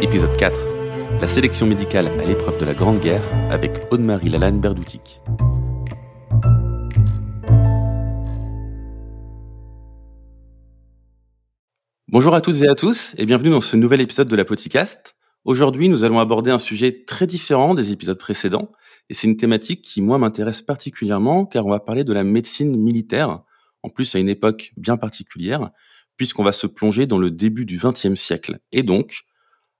Épisode 4. La sélection médicale à l'épreuve de la Grande Guerre avec Aude-Marie Lalanne Berdoutique. Bonjour à toutes et à tous et bienvenue dans ce nouvel épisode de la Podcast. Aujourd'hui, nous allons aborder un sujet très différent des épisodes précédents et c'est une thématique qui, moi, m'intéresse particulièrement car on va parler de la médecine militaire, en plus à une époque bien particulière, puisqu'on va se plonger dans le début du XXe siècle et donc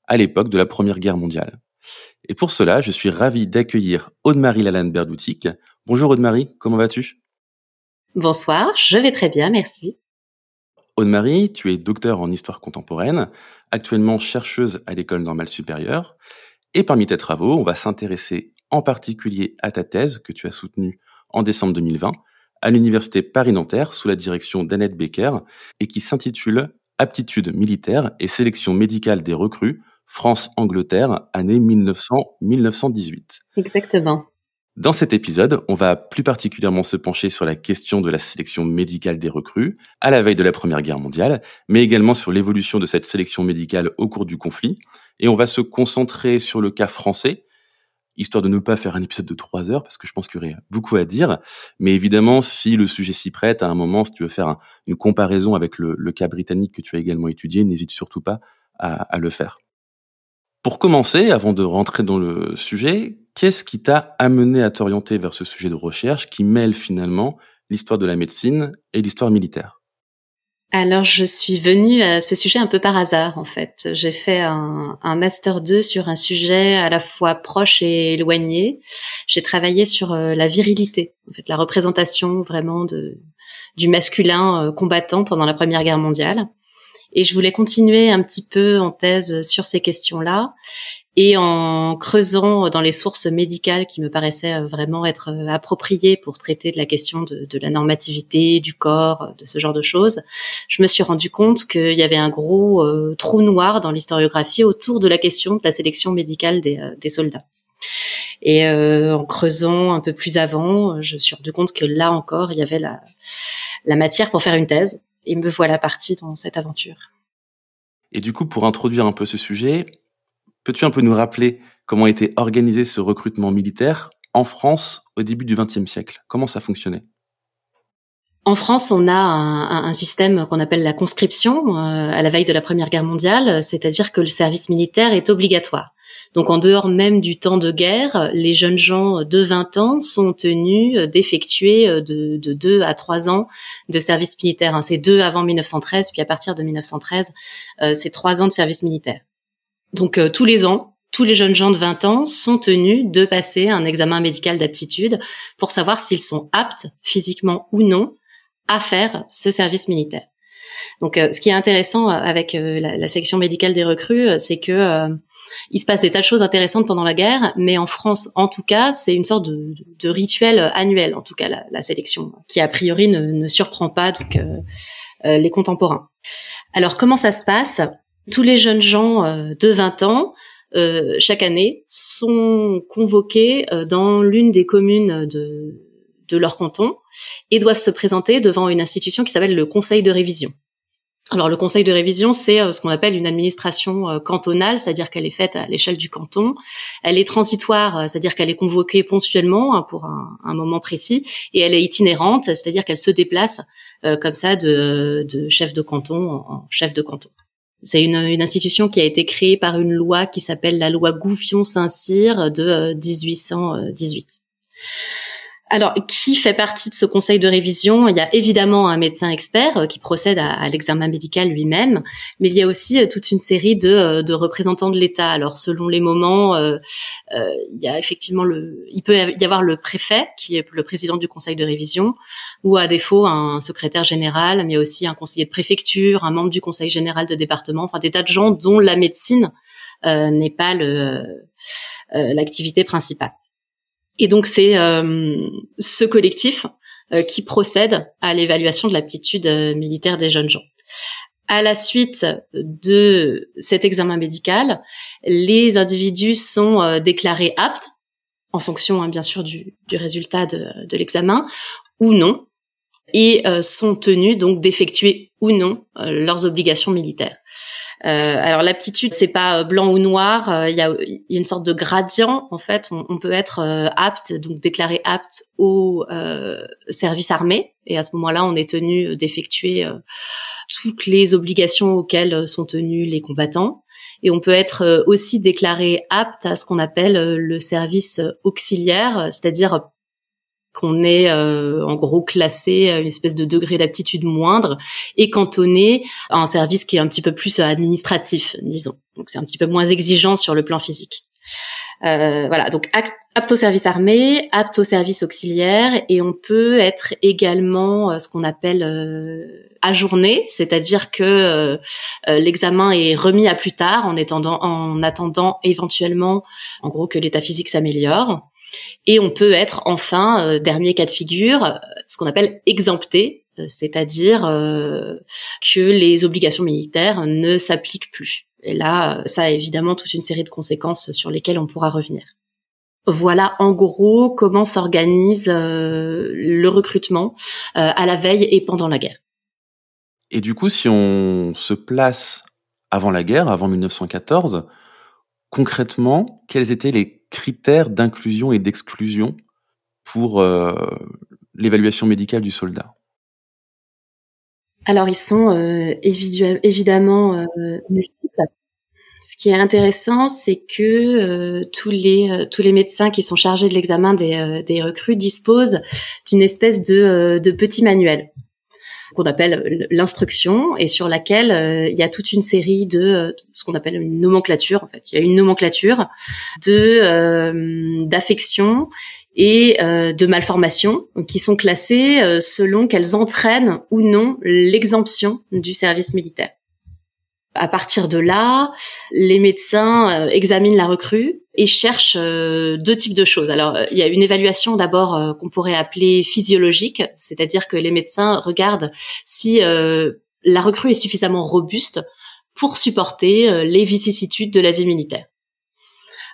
à l'époque de la Première Guerre mondiale. Et pour cela, je suis ravi d'accueillir Aude-Marie Lalanne Berdoutique. Bonjour Aude-Marie, comment vas-tu? Bonsoir, je vais très bien, merci. Aude-Marie, tu es docteur en histoire contemporaine, actuellement chercheuse à l'école normale supérieure. Et parmi tes travaux, on va s'intéresser en particulier à ta thèse que tu as soutenue en décembre 2020 à l'université Paris-Nanterre sous la direction d'Annette Becker et qui s'intitule Aptitude militaire et sélection médicale des recrues France-Angleterre, année 1900-1918. Exactement. Dans cet épisode, on va plus particulièrement se pencher sur la question de la sélection médicale des recrues à la veille de la Première Guerre mondiale, mais également sur l'évolution de cette sélection médicale au cours du conflit. Et on va se concentrer sur le cas français, histoire de ne pas faire un épisode de trois heures, parce que je pense qu'il y aurait beaucoup à dire. Mais évidemment, si le sujet s'y prête, à un moment, si tu veux faire une comparaison avec le, cas britannique que tu as également étudié, n'hésite surtout pas à le faire. Pour commencer, avant de rentrer dans le sujet, qu'est-ce qui t'a amené à t'orienter vers ce sujet de recherche qui mêle finalement l'histoire de la médecine et l'histoire militaire? Alors, je suis venue à ce sujet un peu par hasard, en fait. J'ai fait un, master 2 sur un sujet à la fois proche et éloigné. J'ai travaillé sur euh, la virilité, en fait, la représentation vraiment du masculin euh, combattant pendant la Première Guerre mondiale. Et je voulais continuer un petit peu en thèse sur ces questions-là et en creusant dans les sources médicales qui me paraissaient vraiment être appropriées pour traiter de la question de, la normativité, du corps, de ce genre de choses, je me suis rendu compte qu'il y avait un gros euh, trou noir dans l'historiographie autour de la question de la sélection médicale des, euh, soldats. Et euh, en creusant un peu plus avant, je suis rendu compte que là encore, il y avait la matière pour faire une thèse et me voilà partie dans cette aventure. Et du coup, pour introduire un peu ce sujet, peux-tu un peu nous rappeler comment était organisé ce recrutement militaire en France au début du XXe siècle? Comment ça fonctionnait? En France, on a un, système qu'on appelle la conscription euh, à la veille de la Première Guerre mondiale, c'est-à-dire que le service militaire est obligatoire. Donc en dehors même du temps de guerre, les jeunes gens de 20 ans sont tenus d'effectuer euh, de, de 2 à 3 ans de service militaire. Hein. C'est deux avant 1913, puis à partir de 1913, euh, c'est 3 ans de service militaire. Donc euh, tous les ans, tous les jeunes gens de 20 ans sont tenus de passer un examen médical d'aptitude pour savoir s'ils sont aptes, physiquement ou non, à faire ce service militaire. Donc, ce qui est intéressant avec la, la, section médicale des recrues, c'est que il se passe des tas de choses intéressantes pendant la guerre, mais en France, en tout cas, c'est une sorte de, rituel annuel, en tout cas la, sélection, qui a priori ne, surprend pas euh, euh, les contemporains. Alors comment ça se passe? Tous les jeunes gens euh, de 20 ans, chaque année, sont convoqués dans l'une des communes de leur canton et doivent se présenter devant une institution qui s'appelle le Conseil de révision. Alors le conseil de révision, c'est euh, ce qu'on appelle une administration euh, cantonale, c'est-à-dire qu'elle est faite à l'échelle du canton. Elle est transitoire, euh, c'est-à-dire qu'elle est convoquée ponctuellement hein, pour un, moment précis, et elle est itinérante, c'est-à-dire qu'elle se déplace comme ça de, chef de canton en, chef de canton. C'est une, institution qui a été créée par une loi qui s'appelle la loi Gouffion-Saint-Cyr de 1818. Alors, qui fait partie de ce conseil de révision? Il y a évidemment un médecin expert euh, qui procède à, l'examen médical lui-même, mais il y a aussi euh, toute une série de, euh, de représentants de l'État. Alors, selon les moments, il y a effectivement le, il peut y avoir le préfet qui est le président du conseil de révision, ou à défaut un secrétaire général, mais aussi un conseiller de préfecture, un membre du conseil général de département, enfin des tas de gens dont la médecine n'est pas l'activité principale. Et donc c'est euh, ce collectif euh, qui procède à l'évaluation de l'aptitude euh, militaire des jeunes gens. À la suite de cet examen médical, les individus sont déclarés aptes, en fonction hein, bien sûr du, résultat de, de l'examen, ou non, et sont tenus donc d'effectuer ou non leurs obligations militaires. Euh, alors l'aptitude, c'est pas euh, blanc ou noir. Euh, il y, a, une sorte de gradient. En fait, on, peut être apte, donc déclaré apte au service armé, et à ce moment-là, on est tenu d'effectuer toutes les obligations auxquelles sont tenus les combattants. Et on peut être aussi déclaré apte à ce qu'on appelle le service auxiliaire, c'est-à-dire qu'on est euh, en gros classé à une espèce de degré d'aptitude moindre et cantonné à un service qui est un petit peu plus administratif, disons. Donc c'est un petit peu moins exigeant sur le plan physique. Euh, voilà, donc apte au service armé, apte au service auxiliaire, et on peut être également euh, ce qu'on appelle ajourné, c'est-à-dire que l'examen est remis à plus tard en attendant, en attendant éventuellement, en gros, que l'état physique s'améliore. Et on peut être enfin, euh, dernier cas de figure, euh, ce qu'on appelle exempté, euh, c'est-à-dire que les obligations militaires ne s'appliquent plus. Et là, ça a évidemment toute une série de conséquences sur lesquelles on pourra revenir. Voilà en gros comment s'organise le recrutement à la veille et pendant la guerre. Et du coup, si on se place avant la guerre, avant 1914, concrètement, quels étaient les critères d'inclusion et d'exclusion pour euh, l'évaluation médicale du soldat? Alors, ils sont euh, évidemment euh, multiples. Ce qui est intéressant, c'est que tous les médecins qui sont chargés de l'examen des, recrues disposent d'une espèce de petit manuel qu'on appelle l'instruction et sur laquelle euh, il y a toute une série de euh, ce qu'on appelle une nomenclature. En fait, il y a une nomenclature de euh, d'affections et de malformations qui sont classées selon qu'elles entraînent ou non l'exemption du service militaire. À partir de là, les médecins examinent la recrue et cherche euh, deux types de choses. Alors, euh, il y a une évaluation d'abord euh, qu'on pourrait appeler physiologique, c'est-à-dire que les médecins regardent si la recrue est suffisamment robuste pour supporter les vicissitudes de la vie militaire.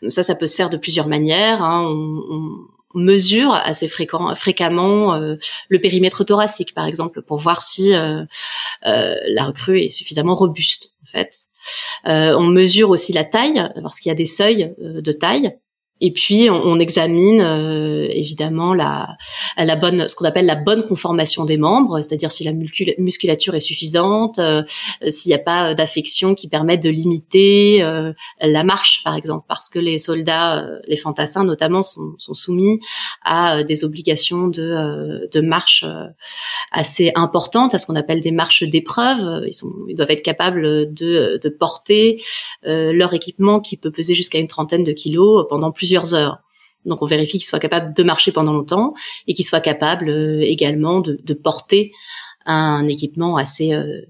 Ça, ça peut se faire de plusieurs manières. Hein. On, mesure assez fréquemment le périmètre thoracique, par exemple, pour voir si la recrue est suffisamment robuste, en fait. Euh, on mesure aussi la taille parce qu'il y a des seuils euh, de taille. Et puis on, examine euh, évidemment la, la bonne, ce qu'on appelle la bonne conformation des membres, c'est-à-dire si la musculature est suffisante, euh, s'il n'y a pas d'affection qui permette de limiter euh, la marche, par exemple, parce que les soldats, les fantassins notamment, sont, sont soumis à des obligations de, de marche assez importantes, à ce qu'on appelle des marches d'épreuve. Ils, ils doivent être capables de, de porter leur équipement qui peut peser jusqu'à une trentaine de kilos pendant plus heures. Donc on vérifie qu'il soit capable de marcher pendant longtemps et qu'il soit capable euh, également de, porter un équipement assez euh,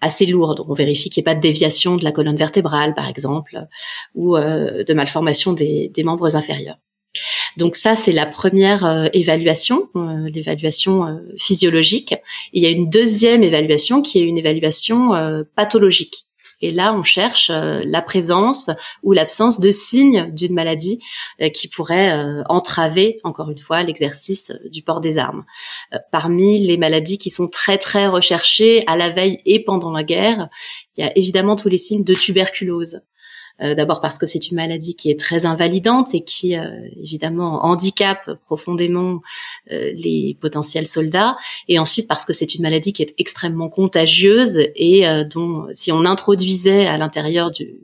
assez lourd. Donc on vérifie qu'il n'y ait pas de déviation de la colonne vertébrale, par exemple, ou euh, de malformation des, membres inférieurs. Donc ça, c'est la première évaluation, l'évaluation physiologique. il y a une deuxième évaluation qui est une évaluation pathologique. Et là, on cherche euh, la présence ou l'absence de signes d'une maladie euh, qui pourrait euh, entraver, encore une fois, l'exercice du port des armes. parmi les maladies qui sont très très recherchées à la veille et pendant la guerre, il y a évidemment tous les signes de tuberculose. Euh, d'abord parce que c'est une maladie qui est très invalidante et qui euh, évidemment handicape profondément euh, les potentiels soldats, et ensuite parce que c'est une maladie qui est extrêmement contagieuse et dont si on introduisait à l'intérieur du,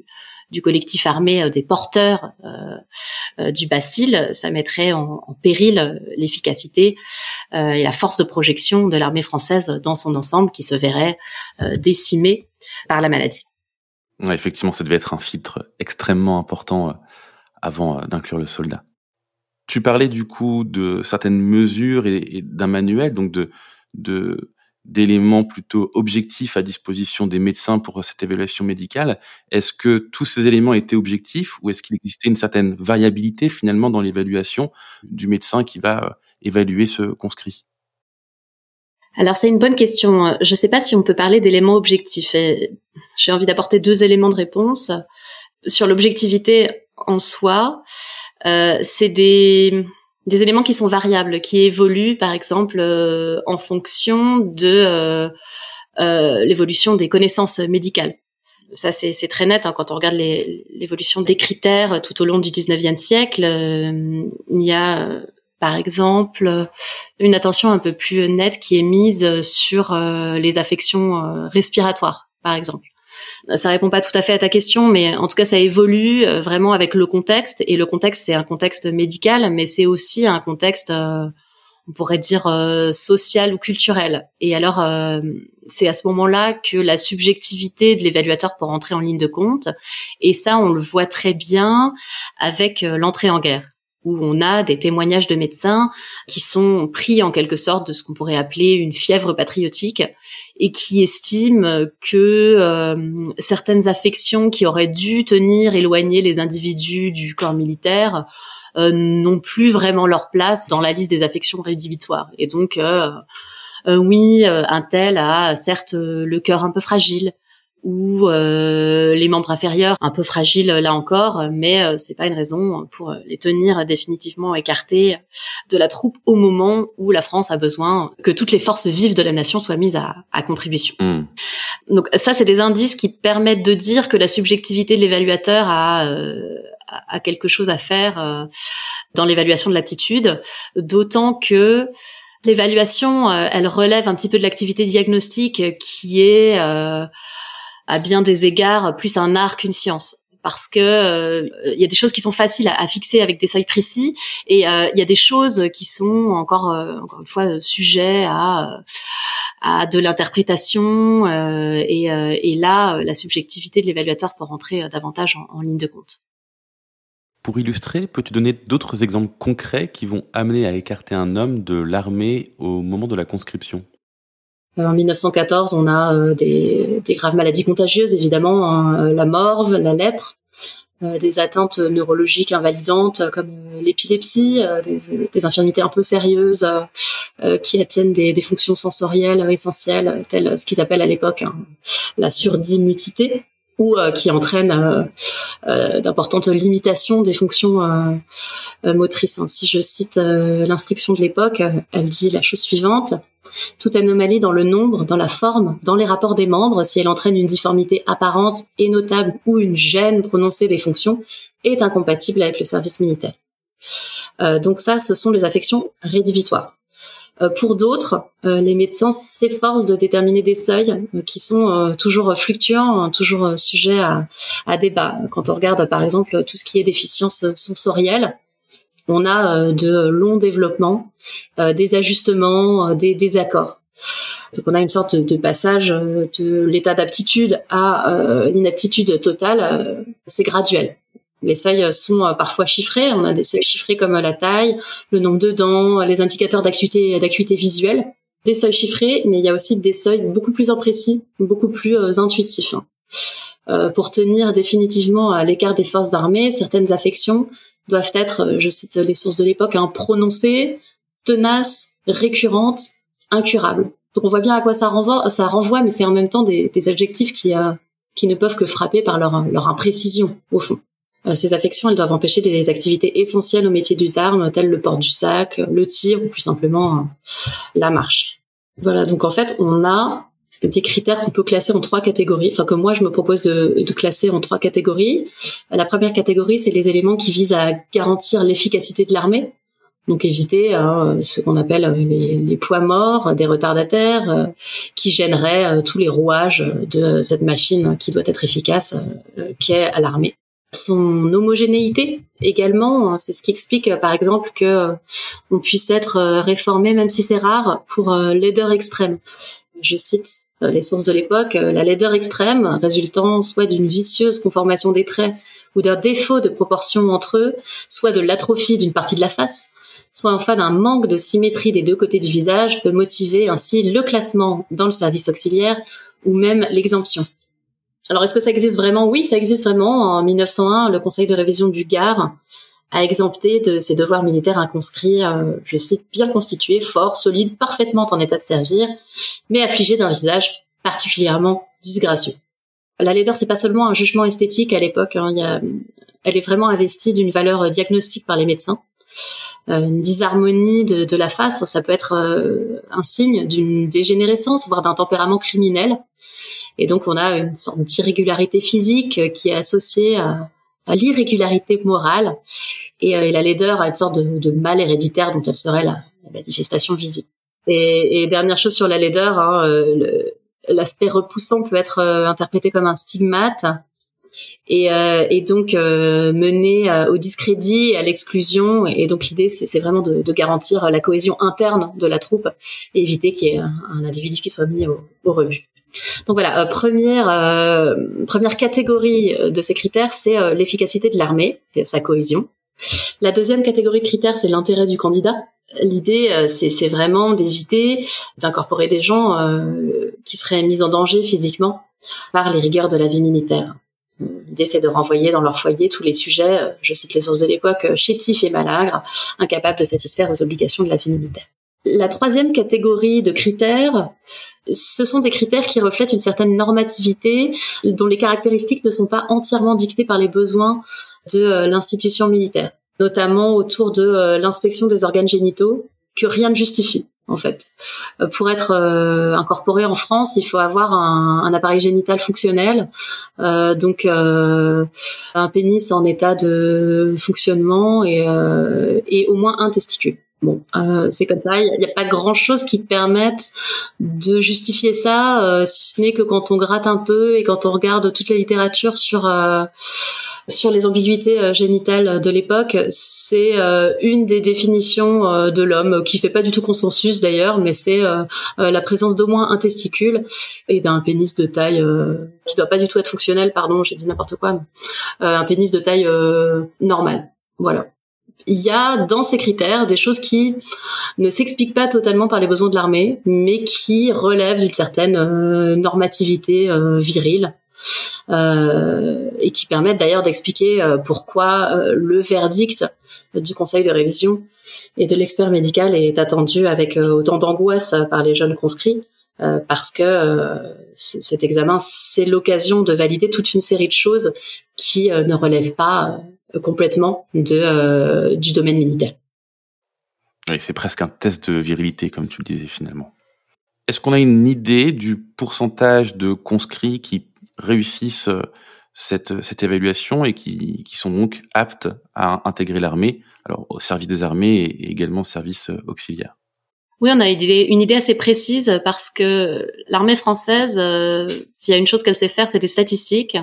du collectif armé des porteurs du bacille, ça mettrait en, en péril l'efficacité et la force de projection de l'armée française dans son ensemble qui se verrait décimée par la maladie. Effectivement, ça devait être un filtre extrêmement important avant d'inclure le soldat. Tu parlais du coup de certaines mesures et, d'un manuel, donc de, de d'éléments plutôt objectifs à disposition des médecins pour cette évaluation médicale. Est-ce que tous ces éléments étaient objectifs ou est-ce qu'il existait une certaine variabilité finalement dans l'évaluation du médecin qui va euh, évaluer ce conscrit? Alors c'est une bonne question. Je ne sais pas si on peut parler d'éléments objectifs. J'ai envie d'apporter deux éléments de réponse. Sur l'objectivité en soi, euh, c'est des des éléments qui sont variables, qui évoluent par exemple euh, en fonction de euh, l'évolution des connaissances médicales. Ça, c'est très net hein, quand on regarde l'évolution des critères tout au long du 19e siècle. il y a par exemple une attention un peu plus nette qui est mise sur les affections respiratoires, par exemple. Ça répond pas tout à fait à ta question, mais en tout cas, ça évolue euh, vraiment avec le contexte. Et le contexte, c'est un contexte médical, mais c'est aussi un contexte, euh, on pourrait dire, euh, social ou culturel. Et alors, c'est à ce moment-là que la subjectivité de l'évaluateur peut rentrer en ligne de compte. Et ça, on le voit très bien avec l'entrée en guerre où on a des témoignages de médecins qui sont pris en quelque sorte de ce qu'on pourrait appeler une fièvre patriotique et qui estiment que euh, certaines affections qui auraient dû tenir éloigner les individus du corps militaire euh, n'ont plus vraiment leur place dans la liste des affections rédhibitoires. Et donc, euh, oui, un tel a certes le cœur un peu fragile, ou euh, les membres inférieurs un peu fragiles là encore, mais euh, c'est pas une raison pour les tenir définitivement écartés de la troupe au moment où la France a besoin que toutes les forces vives de la nation soient mises à, à contribution. Hmm. Donc ça, c'est des indices qui permettent de dire que la subjectivité de l'évaluateur a, euh, a quelque chose à faire euh, dans l'évaluation de l'aptitude, d'autant que l'évaluation, elle relève un petit peu de l'activité diagnostique qui est à bien des égards plus un art qu'une science parce que euh, il y a des choses qui sont faciles à, fixer avec des seuils précis et euh, il y a des choses qui sont encore euh, encore une fois sujets à à de l'interprétation et, et, là la subjectivité de l'évaluateur peut rentrer davantage en, en ligne de compte. Pour illustrer, peux-tu donner d'autres exemples concrets qui vont amener à écarter un homme de l'armée au moment de la conscription? En 1914, on a euh, des, des, graves maladies contagieuses, évidemment, hein, euh, la morve, la lèpre, euh, des atteintes neurologiques invalidantes comme l'épilepsie, des, des, infirmités un peu sérieuses qui attiennent des, des, fonctions sensorielles essentielles, telles ce qu'ils appellent à l'époque hein, la surdimutité ou qui entraînent d'importantes limitations des fonctions motrices. Hein. Si je cite l'instruction de l'époque, elle dit la chose suivante toute anomalie dans le nombre, dans la forme, dans les rapports des membres, si elle entraîne une difformité apparente et notable ou une gêne prononcée des fonctions, est incompatible avec le service militaire. Euh, donc ça, ce sont les affections rédhibitoires. Euh, pour d'autres, euh, les médecins s'efforcent de déterminer des seuils qui sont toujours fluctuants, hein, toujours sujets à, à, débat. Quand on regarde par exemple tout ce qui est déficience sensorielle, on a euh, de longs développements, euh, des ajustements, euh, des désaccords. Donc on a une sorte de passage de l'état d'aptitude à l'inaptitude totale, c'est graduel. Les seuils sont parfois chiffrés, on a des seuils chiffrés comme la taille, le nombre de dents, les indicateurs d'acuité d'acuité visuelle, des seuils chiffrés, mais il y a aussi des seuils beaucoup plus imprécis, beaucoup plus intuitifs. pour tenir définitivement à l'écart des forces armées, certaines affections doivent être, euh, je cite les sources de l'époque, un prononcé, tenace, récurrente, incurable. Donc on voit bien à quoi ça renvoie, ça renvoie mais c'est en même temps des, adjectifs qui, euh, qui ne peuvent que frapper par leur, leur imprécision, au fond. Euh, ces affections, elles doivent empêcher des activités essentielles au métier des armes, telles le port du sac, le tir ou plus simplement la marche. Voilà, donc en fait, on a des critères qu'on peut classer en trois catégories, enfin que moi je me propose de, classer en trois catégories. La première catégorie, c'est les éléments qui visent à garantir l'efficacité de l'armée, donc éviter euh, ce qu'on appelle les, les, poids morts, des retardataires, euh, qui gêneraient euh, tous les rouages de cette machine qui doit être efficace, qui est à l'armée. son homogénéité également. C'est ce qui explique, par exemple, que on puisse être réformé, même si c'est rare, pour laideur extrême. Je cite les sources de l'époque, la laideur extrême résultant soit d'une vicieuse conformation des traits ou d'un défaut de proportion entre eux, soit de l'atrophie d'une partie de la face, soit enfin d'un manque de symétrie des deux côtés du visage peut motiver ainsi le classement dans le service auxiliaire ou même l'exemption. Alors est-ce que ça existe vraiment? Oui, ça existe vraiment. En 1901, le Conseil de révision du Gard a exempté de ses devoirs militaires inconscrits, euh, je cite, bien constitués, forts, solides, parfaitement en état de servir, mais affligés d'un visage particulièrement disgracieux. La laideur, c'est pas seulement un jugement esthétique à l'époque. Hein, elle est vraiment investie d'une valeur diagnostique par les médecins. Euh, une disharmonie de, la face, ça peut être euh, un signe d'une dégénérescence, voire d'un tempérament criminel. Et donc, on a une sorte d'irrégularité physique qui est associée à, l'irrégularité morale et, la laideur à une sorte de, mal héréditaire dont elle serait la, manifestation visible. Et, dernière chose sur la laideur, hein, euh, l'aspect repoussant peut être interprété comme un stigmate et, euh, et donc euh, mener euh, au discrédit et à l'exclusion. Et donc l'idée, c'est vraiment de, de, garantir la cohésion interne de la troupe et éviter qu'il y ait un, individu qui soit mis au, au rebut. Donc voilà, première première catégorie de ces critères, c'est l'efficacité de l'armée et sa cohésion. La deuxième catégorie de critères, c'est l'intérêt du candidat. L'idée, c'est vraiment d'éviter d'incorporer des gens qui seraient mis en danger physiquement par les rigueurs de la vie militaire. L'idée, c'est de renvoyer dans leur foyer tous les sujets, euh, je cite les sources de l'époque, euh, chétifs et malagres, incapables de satisfaire aux obligations de la vie militaire. La troisième catégorie de critères, ce sont des critères qui reflètent une certaine normativité dont les caractéristiques ne sont pas entièrement dictées par les besoins de euh, l'institution militaire, notamment autour de l'inspection des organes génitaux, que rien ne justifie en fait. Euh, pour être euh, incorporé en France, il faut avoir un, appareil génital fonctionnel, euh, donc euh, un pénis en état de fonctionnement et, et au moins un testicule. Bon, c'est comme ça. Il n'y a, pas grand-chose qui permette de justifier ça, si ce n'est que quand on gratte un peu et quand on regarde toute la littérature sur sur les ambiguïtés euh, génitales de l'époque, c'est euh, une des définitions euh, de l'homme qui fait pas du tout consensus d'ailleurs, mais c'est la présence d'au moins un testicule et d'un pénis de taille qui doit pas du tout être fonctionnel. Pardon, j'ai dit n'importe quoi. un pénis de taille normale. Voilà il y a dans ces critères des choses qui ne s'expliquent pas totalement par les besoins de l'armée, mais qui relèvent d'une certaine normativité virile euh, et qui permettent d'ailleurs d'expliquer euh, pourquoi euh, le verdict du conseil de révision et de l'expert médical est attendu avec autant d'angoisse par les jeunes conscrits. parce que cet examen, c'est l'occasion de valider toute une série de choses qui ne relèvent pas complètement de, du domaine militaire. Oui, c'est presque un test de virilité, comme tu le disais finalement. Est-ce qu'on a une idée du pourcentage de conscrits qui réussissent euh, cette, cette évaluation et qui, qui sont donc aptes à intégrer l'armée, alors au service des armées et également au service euh, auxiliaire. Oui, on a une idée, une idée assez précise parce que l'armée française, euh, s'il y a une chose qu'elle sait faire, c'est des statistiques.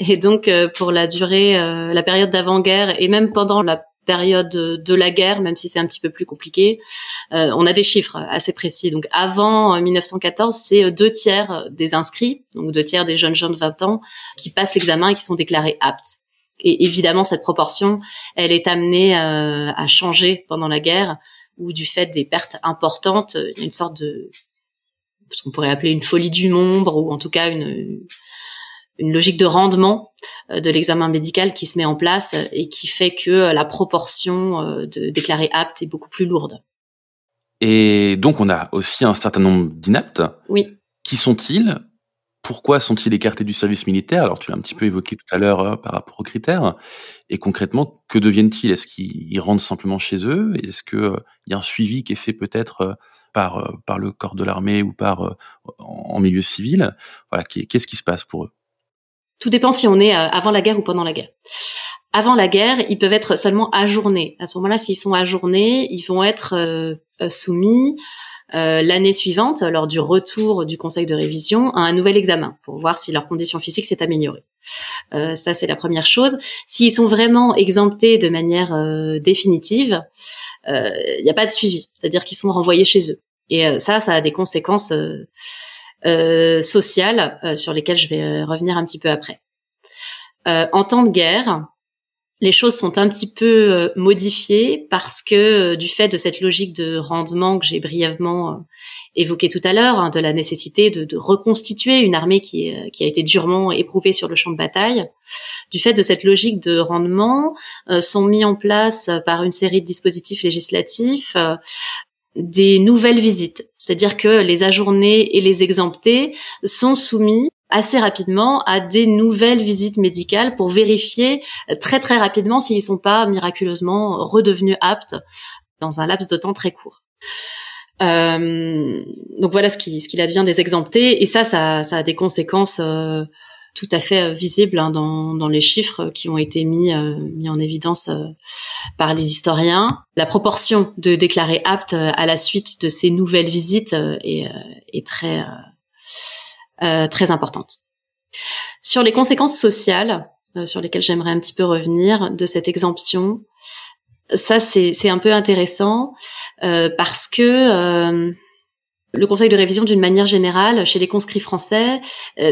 Et donc, pour la durée, la période d'avant-guerre et même pendant la période de la guerre, même si c'est un petit peu plus compliqué, euh, on a des chiffres assez précis. Donc avant 1914, euh, c'est euh, deux tiers des inscrits, donc deux tiers des jeunes gens de 20 ans qui passent l'examen et qui sont déclarés aptes. Et évidemment, cette proportion, elle est amenée à changer pendant la guerre, où du fait des pertes importantes, une sorte de ce qu'on pourrait appeler une folie du nombre, ou en tout cas une, une logique de rendement euh, de l'examen médical qui se met en place et qui fait que euh, la proportion euh, de déclarés aptes est beaucoup plus lourde. Et donc on a aussi un certain nombre d'inaptes. Oui. Qui sont-ils? Pourquoi sont-ils écartés du service militaire? Alors tu l'as un petit peu évoqué tout à l'heure par rapport aux critères. Et concrètement, que deviennent-ils? Est-ce qu'ils rentrent simplement chez eux? Est-ce qu'il y a un suivi qui est fait peut-être par, par le corps de l'armée ou par en milieu civil? Voilà, qu'est-ce qui se passe pour eux? Tout dépend si on est euh, avant la guerre ou pendant la guerre. Avant la guerre, ils peuvent être seulement ajournés. À ce moment-là, s'ils sont ajournés, ils vont être euh, euh, soumis l'année suivante, lors du retour du conseil de révision, à un nouvel examen pour voir si leur condition physique s'est améliorée. ça, c'est la première chose. S'ils sont vraiment exemptés de manière définitive, il n'y a pas de suivi, c'est-à-dire qu'ils sont renvoyés chez eux. Et ça, ça a des conséquences sociales sur lesquelles je vais revenir un petit peu après. en temps de guerre, les choses sont un petit peu euh, modifiées parce que euh, du fait de cette logique de rendement que j'ai brièvement euh, évoquée tout à l'heure, hein, de la nécessité de, reconstituer une armée qui, qui, a été durement éprouvée sur le champ de bataille, du fait de cette logique de rendement, sont mis en place par une série de dispositifs législatifs des nouvelles visites, c'est-à-dire que les ajournés et les exemptés sont soumis assez rapidement à des nouvelles visites médicales pour vérifier très très rapidement s'ils sont pas miraculeusement redevenus aptes dans un laps de temps très court. Euh, donc voilà ce qui, ce qu'il advient des exemptés et ça, ça, ça a des conséquences euh, tout à fait euh, visibles hein, dans, dans les chiffres qui ont été mis, euh, mis en évidence euh, par les historiens. La proportion de déclarés aptes à la suite de ces nouvelles visites est, est très très importante. Sur les conséquences sociales, sur lesquelles j'aimerais un petit peu revenir, de cette exemption, ça c'est un peu intéressant parce que le Conseil de révision, d'une manière générale, chez les conscrits français,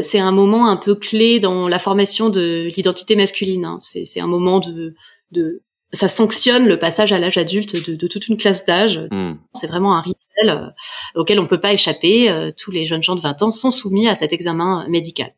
c'est un moment un peu clé dans la formation de l'identité masculine. Hein. C'est un moment de, de ça sanctionne le passage à l'âge adulte de, de, toute une classe d'âge. Hmm. C'est vraiment un rituel euh, auquel on peut pas échapper. Euh, tous les jeunes gens de 20 ans sont soumis à cet examen médical.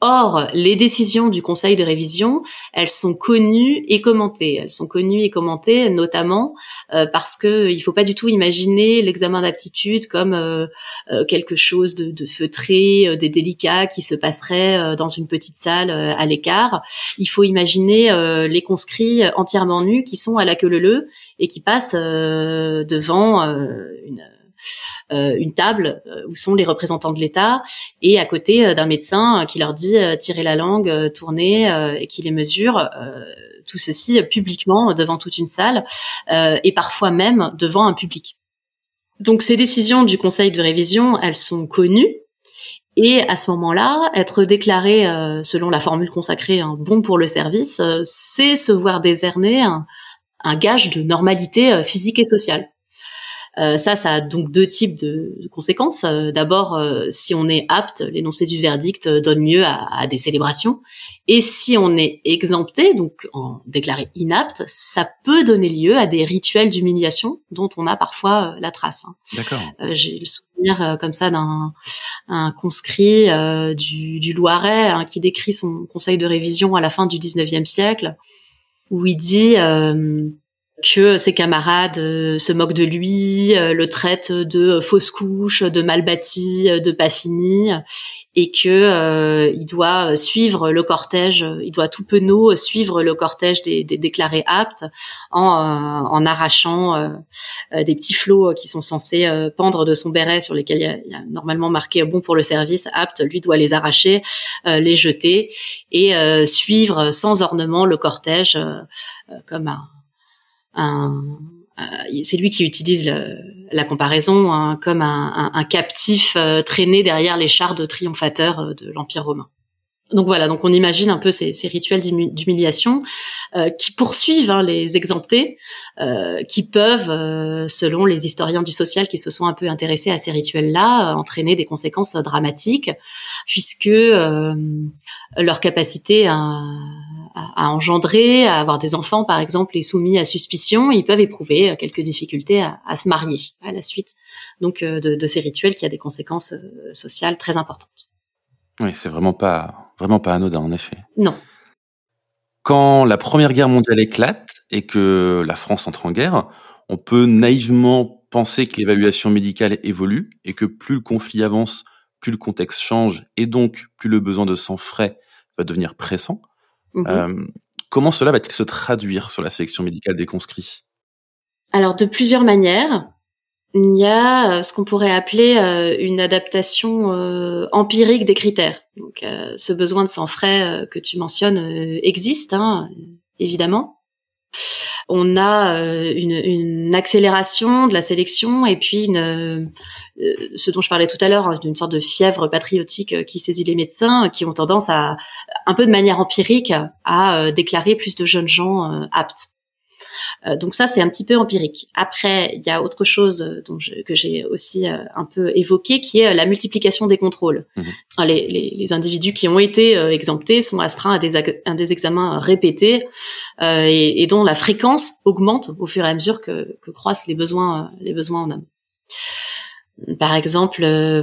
Or, les décisions du Conseil de révision, elles sont connues et commentées. Elles sont connues et commentées notamment euh, parce que il faut pas du tout imaginer l'examen d'aptitude comme euh, euh, quelque chose de, de feutré, des délicats qui se passerait dans une petite salle à l'écart. Il faut imaginer les conscrits entièrement nus qui sont à la queue leu et qui passent devant une euh, une table euh, où sont les représentants de l'État et à côté euh, d'un médecin qui leur dit tirez la langue, tournez et qui les mesure. tout ceci publiquement devant toute une salle et parfois même devant un public. Donc ces décisions du Conseil de révision, elles sont connues. Et à ce moment-là, être déclaré, selon la formule consacrée, un bon pour le service, c'est se voir décerner un, gage de normalité physique et sociale. Euh, ça, ça a donc deux types de, conséquences. Euh, d'abord, euh, si on est apte, l'énoncé du verdict donne lieu à, des célébrations. Et si on est exempté, donc en déclaré inapte, ça peut donner lieu à des rituels d'humiliation dont on a parfois la trace. Hein. D'accord. J'ai le souvenir comme ça d'un un conscrit du, du, Loiret hein, qui décrit son conseil de révision à la fin du 19e siècle, où il dit que ses camarades euh, se moquent de lui, euh, le traitent de fausse couche, de mal bâti, de pas fini, et que euh, il doit suivre le cortège, il doit tout penaud suivre le cortège des, des déclarés aptes en, en arrachant des petits flots qui sont censés pendre de son béret sur lesquels il y a, il y a normalement marqué bon pour le service, apte, lui doit les arracher, les jeter et suivre sans ornement le cortège comme un c'est lui qui utilise la comparaison hein, comme un, captif euh, traîné derrière les chars de triomphateurs euh, de l'Empire romain. Donc voilà, donc on imagine un peu ces, rituels d'humiliation euh, qui poursuivent hein, les exemptés, qui peuvent, selon les historiens du social qui se sont un peu intéressés à ces rituels-là, entraîner des conséquences dramatiques, puisque leur capacité à à, engendrer, à avoir des enfants par exemple, et soumis à suspicion, ils peuvent éprouver euh, quelques difficultés à, se marier à la suite donc euh, de, ces rituels qui a des conséquences euh, sociales très importantes. Oui, c'est vraiment pas vraiment pas anodin en effet. Non. Quand la Première Guerre mondiale éclate et que la France entre en guerre, on peut naïvement penser que l'évaluation médicale évolue et que plus le conflit avance, plus le contexte change et donc plus le besoin de sang frais va devenir pressant. Mmh euh, comment cela va-t-il se traduire sur la sélection médicale des conscrits? Alors, de plusieurs manières. Il y a euh, ce qu'on pourrait appeler euh, une adaptation empirique des critères. Donc, ce besoin de sang frais que tu mentionnes existe, hein, évidemment. On a une, une, accélération de la sélection et puis une, ce dont je parlais tout à l'heure, hein, d'une sorte de fièvre patriotique qui saisit les médecins, qui ont tendance à, un peu de manière empirique, à déclarer plus de jeunes gens aptes. Euh, donc ça, c'est un petit peu empirique. Après, il y a autre chose euh, que j'ai aussi euh, un peu évoqué, qui est la multiplication des contrôles. Mhm. Les, les, individus qui ont été exemptés sont astreints à des, à des examens répétés et, et, dont la fréquence augmente au fur et à mesure que, que croissent les besoins, les besoins en hommes. Par exemple, euh,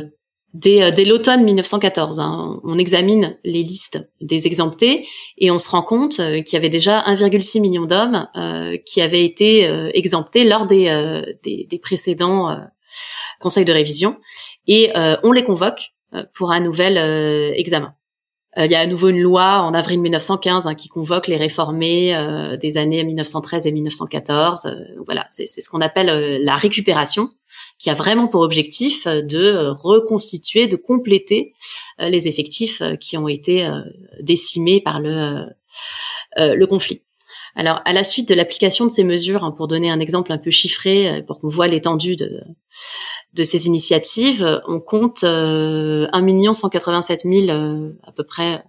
dès, l'automne 1914. Hein, on examine les listes des exemptés et on se rend compte euh, qu'il y avait déjà 1,6 million d'hommes euh, qui avaient été exemptés lors des, des, précédents conseils de révision et on les convoque pour un nouvel examen. Il y a à nouveau une loi en avril 1915 hein, qui convoque les réformés des années 1913 et 1914. voilà, c'est ce qu'on appelle la récupération qui a vraiment pour objectif euh, de euh, reconstituer, de compléter euh, les effectifs qui ont été décimés par le, le conflit. Alors, à la suite de l'application de ces mesures, hein, pour donner un exemple un peu chiffré, pour qu'on voit l'étendue de, de ces initiatives, on compte euh, 1 187 000 à peu près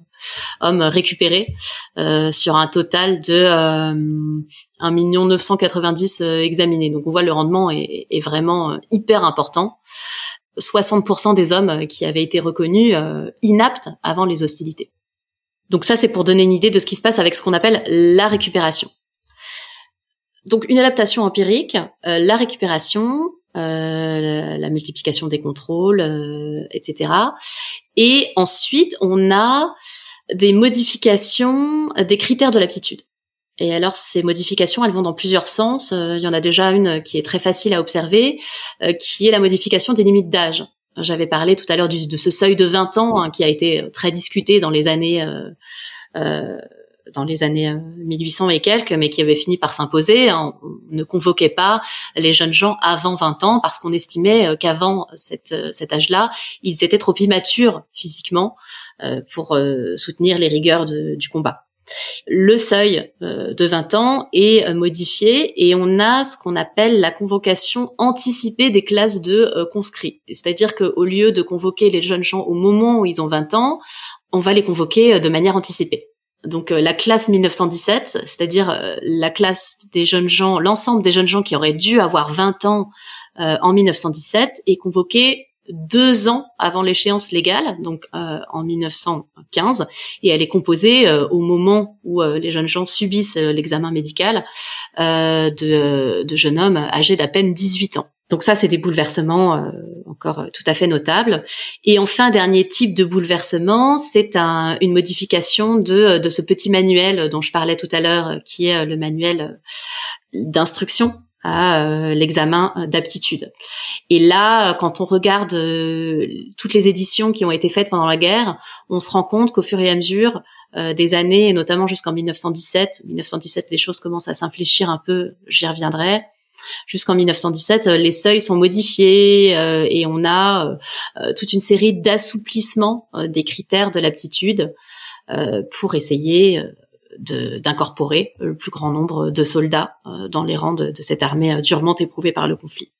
hommes récupérés euh, sur un total de euh, 1 990 euh, examinés. Donc on voit le rendement est, vraiment euh, hyper important. 60% des hommes qui avaient été reconnus inaptes avant les hostilités. Donc ça, c'est pour donner une idée de ce qui se passe avec ce qu'on appelle la récupération. Donc une adaptation empirique, la récupération, euh, la, multiplication des contrôles, etc. Et ensuite, on a des modifications des critères de l'aptitude. Et alors ces modifications, elles vont dans plusieurs sens. Euh, il y en a déjà une qui est très facile à observer, euh, qui est la modification des limites d'âge. J'avais parlé tout à l'heure de ce seuil de 20 ans hein, qui a été très discuté dans les années euh, dans les années 1800 et quelques, mais qui avait fini par s'imposer. On ne convoquait pas les jeunes gens avant 20 ans parce qu'on estimait qu'avant cet âge-là, ils étaient trop immatures physiquement euh, pour euh, soutenir les rigueurs du combat. Le seuil euh, de 20 ans est modifié et on a ce qu'on appelle la convocation anticipée des classes de conscrits. C'est-à-dire qu'au lieu de convoquer les jeunes gens au moment où ils ont 20 ans, on va les convoquer de manière anticipée. Donc la classe 1917, c'est-à-dire la classe des jeunes gens, l'ensemble des jeunes gens qui auraient dû avoir 20 ans en 1917, est convoquée deux ans avant l'échéance légale, donc euh, en 1915, et elle est composée euh, au moment où euh, les jeunes gens subissent l'examen médical de, de, jeunes hommes âgés d'à peine 18 ans. Donc ça, c'est des bouleversements encore tout à fait notables. Et enfin, dernier type de bouleversement, c'est un, une modification de, de ce petit manuel dont je parlais tout à l'heure, qui est le manuel d'instruction euh, l'examen d'aptitude. Et là, quand on regarde euh, toutes les éditions qui ont été faites pendant la guerre, on se rend compte qu'au fur et à mesure euh, des années, et notamment jusqu'en 1917, 1917 les choses commencent à s'infléchir un peu, j'y reviendrai, jusqu'en 1917, les seuils sont modifiés et on a toute une série d'assouplissements des critères de l'aptitude pour essayer d'incorporer le plus grand nombre de soldats euh, dans les rangs de, cette armée euh, durement éprouvée par le conflit.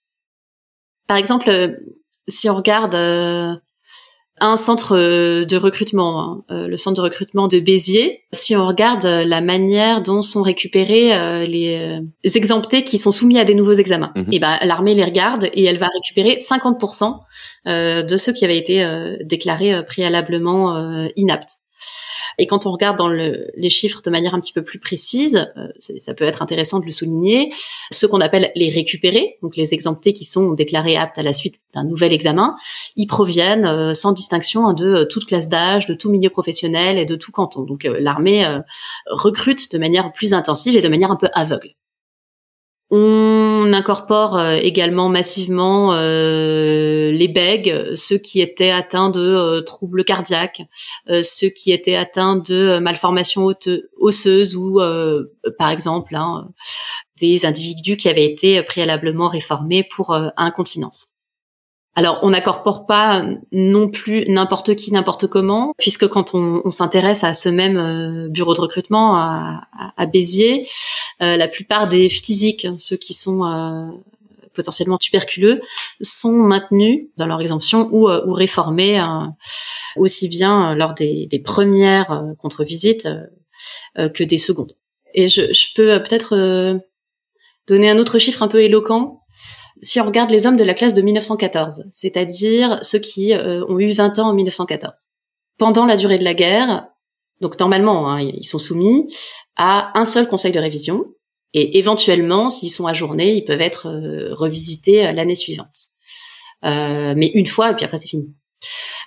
Par exemple, euh, si on regarde un centre de recrutement, hein, le centre de recrutement de Béziers, si on regarde la manière dont sont récupérés les, exemptés qui sont soumis à des nouveaux examens, mhm. et eh ben l'armée les regarde et elle va récupérer 50% de ceux qui avaient été déclarés préalablement inaptes. Et quand on regarde dans le, les chiffres de manière un petit peu plus précise, euh, ça peut être intéressant de le souligner, ce qu'on appelle les récupérés, donc les exemptés qui sont déclarés aptes à la suite d'un nouvel examen, ils proviennent euh, sans distinction de euh, toute classe d'âge, de tout milieu professionnel et de tout canton. Donc l'armée recrute de manière plus intensive et de manière un peu aveugle. On incorpore euh, également massivement euh, les bègues, ceux qui étaient atteints de euh, troubles cardiaques, ceux qui étaient atteints de malformations osseuses ou, par exemple, hein, des individus qui avaient été préalablement réformés pour incontinence. Alors, on n'incorpore pas non plus n'importe qui, n'importe comment, puisque quand on, s'intéresse à ce même euh, bureau de recrutement à, Béziers, euh, la plupart des physiques, ceux qui sont euh, potentiellement tuberculeux, sont maintenus dans leur exemption ou, réformés aussi bien lors des, premières contre-visites que des secondes. Et je peux peut-être donner un autre chiffre un peu éloquent? Si on regarde les hommes de la classe de 1914, c'est-à-dire ceux qui euh, ont eu 20 ans en 1914, pendant la durée de la guerre, donc normalement, hein, ils sont soumis à un seul conseil de révision, et éventuellement, s'ils sont ajournés, ils peuvent être euh, revisités l'année suivante. Euh, mais une fois, et puis après, c'est fini.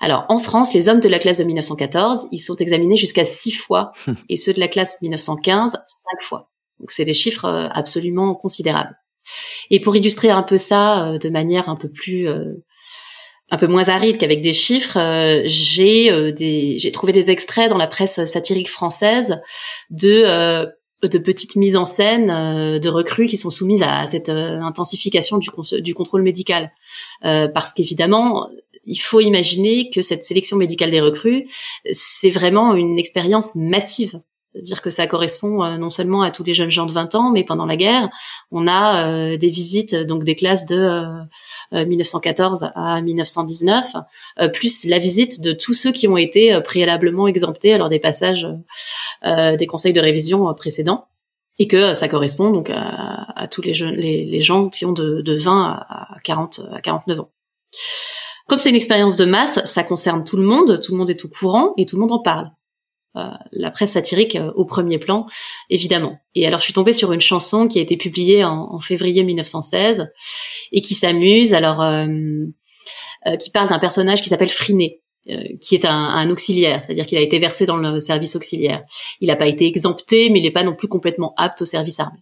Alors, en France, les hommes de la classe de 1914, ils sont examinés jusqu'à six fois, et ceux de la classe 1915, cinq fois. Donc, c'est des chiffres absolument considérables. Et pour illustrer un peu ça euh, de manière un peu plus euh, un peu moins aride qu'avec des chiffres, euh, j'ai des j'ai trouvé des extraits dans la presse satirique française de de petites mises en scène de recrues qui sont soumises à, cette intensification du, du contrôle médical, parce qu'évidemment il faut imaginer que cette sélection médicale des recrues, c'est vraiment une expérience massive. C'est-à-dire que ça correspond euh, non seulement à tous les jeunes gens de 20 ans, mais pendant la guerre, on a euh, des visites donc des classes de 1914 euh, à 1919, plus la visite de tous ceux qui ont été préalablement exemptés lors des passages des conseils de révision précédents, et que ça correspond donc à, tous les, jeunes, les, gens qui ont de, de 20 à 40 à 49 ans. Comme c'est une expérience de masse, ça concerne tout le monde, tout le monde est au courant et tout le monde en parle. Euh, la presse satirique euh, au premier plan, évidemment. Et alors, je suis tombée sur une chanson qui a été publiée en, février 1916 et qui s'amuse, alors, euh, qui parle d'un personnage qui s'appelle Friné, qui est un, un auxiliaire, c'est-à-dire qu'il a été versé dans le service auxiliaire. Il n'a pas été exempté, mais il n'est pas non plus complètement apte au service armé.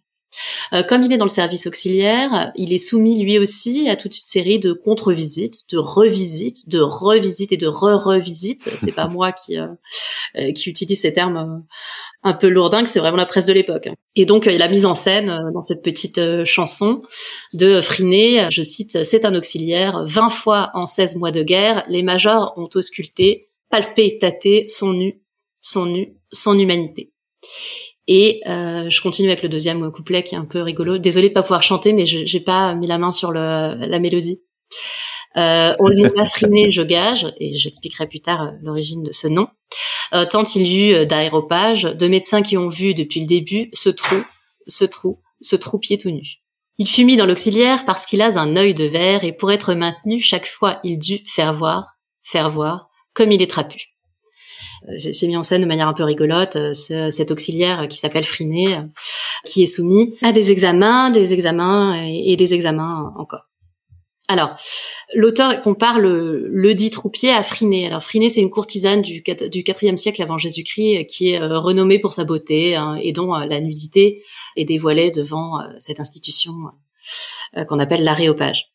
Euh, comme il est dans le service auxiliaire, il est soumis lui aussi à toute une série de contre-visites, de revisites, de revisites et de re-revisites. C'est pas moi qui euh, euh, qui utilise ces termes un peu lourdingues, c'est vraiment la presse de l'époque. Et donc la mise en scène dans cette petite chanson de Friné, je cite, c'est un auxiliaire, 20 fois en 16 mois de guerre, les majors ont ausculté, palpé, tâté son nu, son nu, son humanité. Et euh, je continue avec le deuxième couplet qui est un peu rigolo. Désolée de pas pouvoir chanter, mais je j'ai pas mis la main sur le, la mélodie. Euh, on ne pas friné, je gage, et j'expliquerai plus tard euh, l'origine de ce nom. Euh, tant il y eut euh, d'aéropages, de médecins qui ont vu depuis le début ce trou, ce trou, ce trou pied tout nu. Il fut mis dans l'auxiliaire parce qu'il a un œil de verre et pour être maintenu, chaque fois il dut faire voir, faire voir, comme il est trapu. Euh, c'est mis en scène de manière un peu rigolote euh, cet auxiliaire qui s'appelle Friné, euh, qui est soumis à des examens, des examens et, des examens encore. Alors, l'auteur compare le, dit troupier à Friné. Alors, Friné, c'est une courtisane du, du siècle avant Jésus-Christ qui est renommée pour sa beauté hein, et dont la nudité est dévoilée devant cette institution qu'on appelle l'aréopage.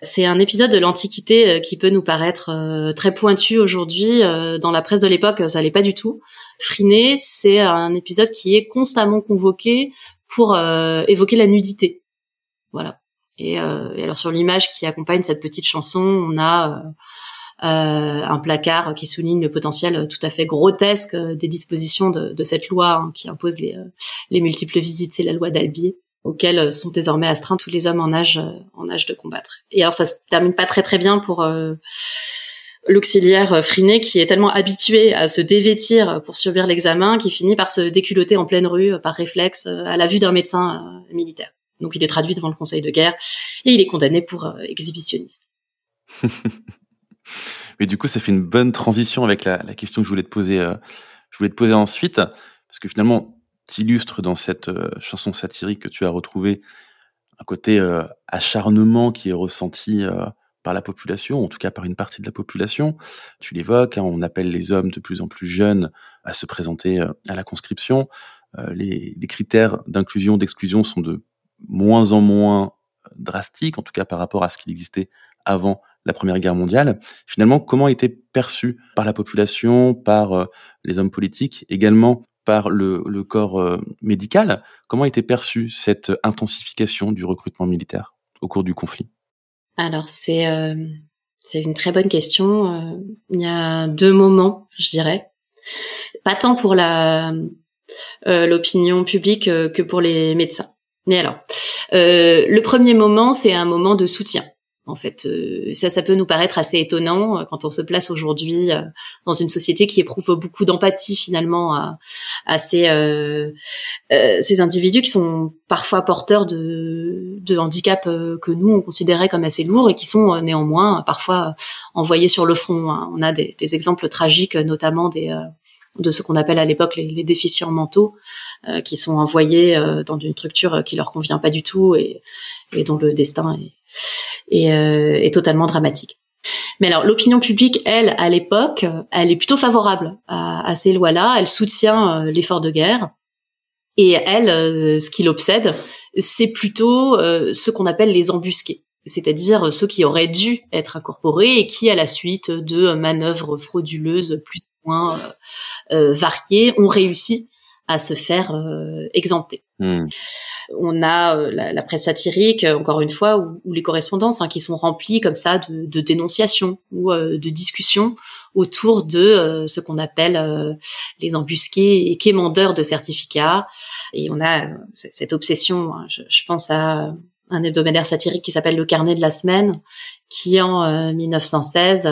C'est un épisode de l'Antiquité euh, qui peut nous paraître euh, très pointu aujourd'hui. Euh, dans la presse de l'époque, ça l'est pas du tout. Friné, c'est un épisode qui est constamment convoqué pour évoquer la nudité. Voilà. Et, alors sur l'image qui accompagne cette petite chanson, on a un placard qui souligne le potentiel tout à fait grotesque des dispositions de, cette loi hein, qui impose les, les multiples visites. C'est la loi d'Albier auxquels euh, sont désormais astreints tous les hommes en âge euh, en âge de combattre. Et alors ça se termine pas très très bien pour euh, l'auxiliaire Friné qui est tellement habitué à se dévêtir pour subir l'examen qu'il finit par se déculoter en pleine rue par réflexe à la vue d'un médecin militaire. Donc il est traduit devant le conseil de guerre et il est condamné pour exhibitionniste. Mais du coup, ça fait une bonne transition avec la, question que je voulais te poser. je voulais te poser ensuite, parce que finalement, illustre dans cette euh, chanson satirique que tu as retrouvée un côté euh, acharnement qui est ressenti euh, par la population, en tout cas par une partie de la population. Tu l'évoques, hein, on appelle les hommes de plus en plus jeunes à se présenter à la conscription. Les, les, critères d'inclusion, d'exclusion sont de moins en moins drastiques, en tout cas par rapport à ce qu'il existait avant la Première Guerre mondiale. Finalement, comment était perçu par la population, par les hommes politiques, également par le, corps euh, médical. Comment été perçue cette intensification du recrutement militaire au cours du conflit? Alors c'est euh, C'est une très bonne question. il y a deux moments, je dirais. Pas tant pour la l'opinion publique que pour les médecins. Mais alors, le premier moment, c'est un moment de soutien en fait, euh, ça, ça peut nous paraître assez étonnant euh, quand on se place aujourd'hui euh, dans une société qui éprouve beaucoup d'empathie finalement à, à ces, ces individus qui sont parfois porteurs de, de handicaps que nous on considérait comme assez lourds et qui sont néanmoins parfois envoyés sur le front. Hein. On a des, des, exemples tragiques, notamment des de ce qu'on appelle à l'époque les, les, déficients mentaux, qui sont envoyés dans une structure qui leur convient pas du tout et, et dont le destin est et euh, totalement dramatique. Mais alors, l'opinion publique, elle, à l'époque, elle est plutôt favorable à, ces lois-là. Elle soutient euh, l'effort de guerre. Et elle, euh, ce qui l'obsède, c'est plutôt ce qu'on appelle les embusqués, c'est-à-dire ceux qui auraient dû être incorporés et qui, à la suite de manœuvres frauduleuses plus ou moins variées, ont réussi à se faire exempter. Hmm. On a euh, la, presse satirique, euh, encore une fois, ou, les correspondances hein, qui sont remplies comme ça de, de dénonciations ou euh, de discussions autour de ce qu'on appelle les embusqués et quémandeurs de certificats. Et on a cette obsession, hein, je, pense à un hebdomadaire satirique qui s'appelle Le Carnet de la Semaine, qui en 1916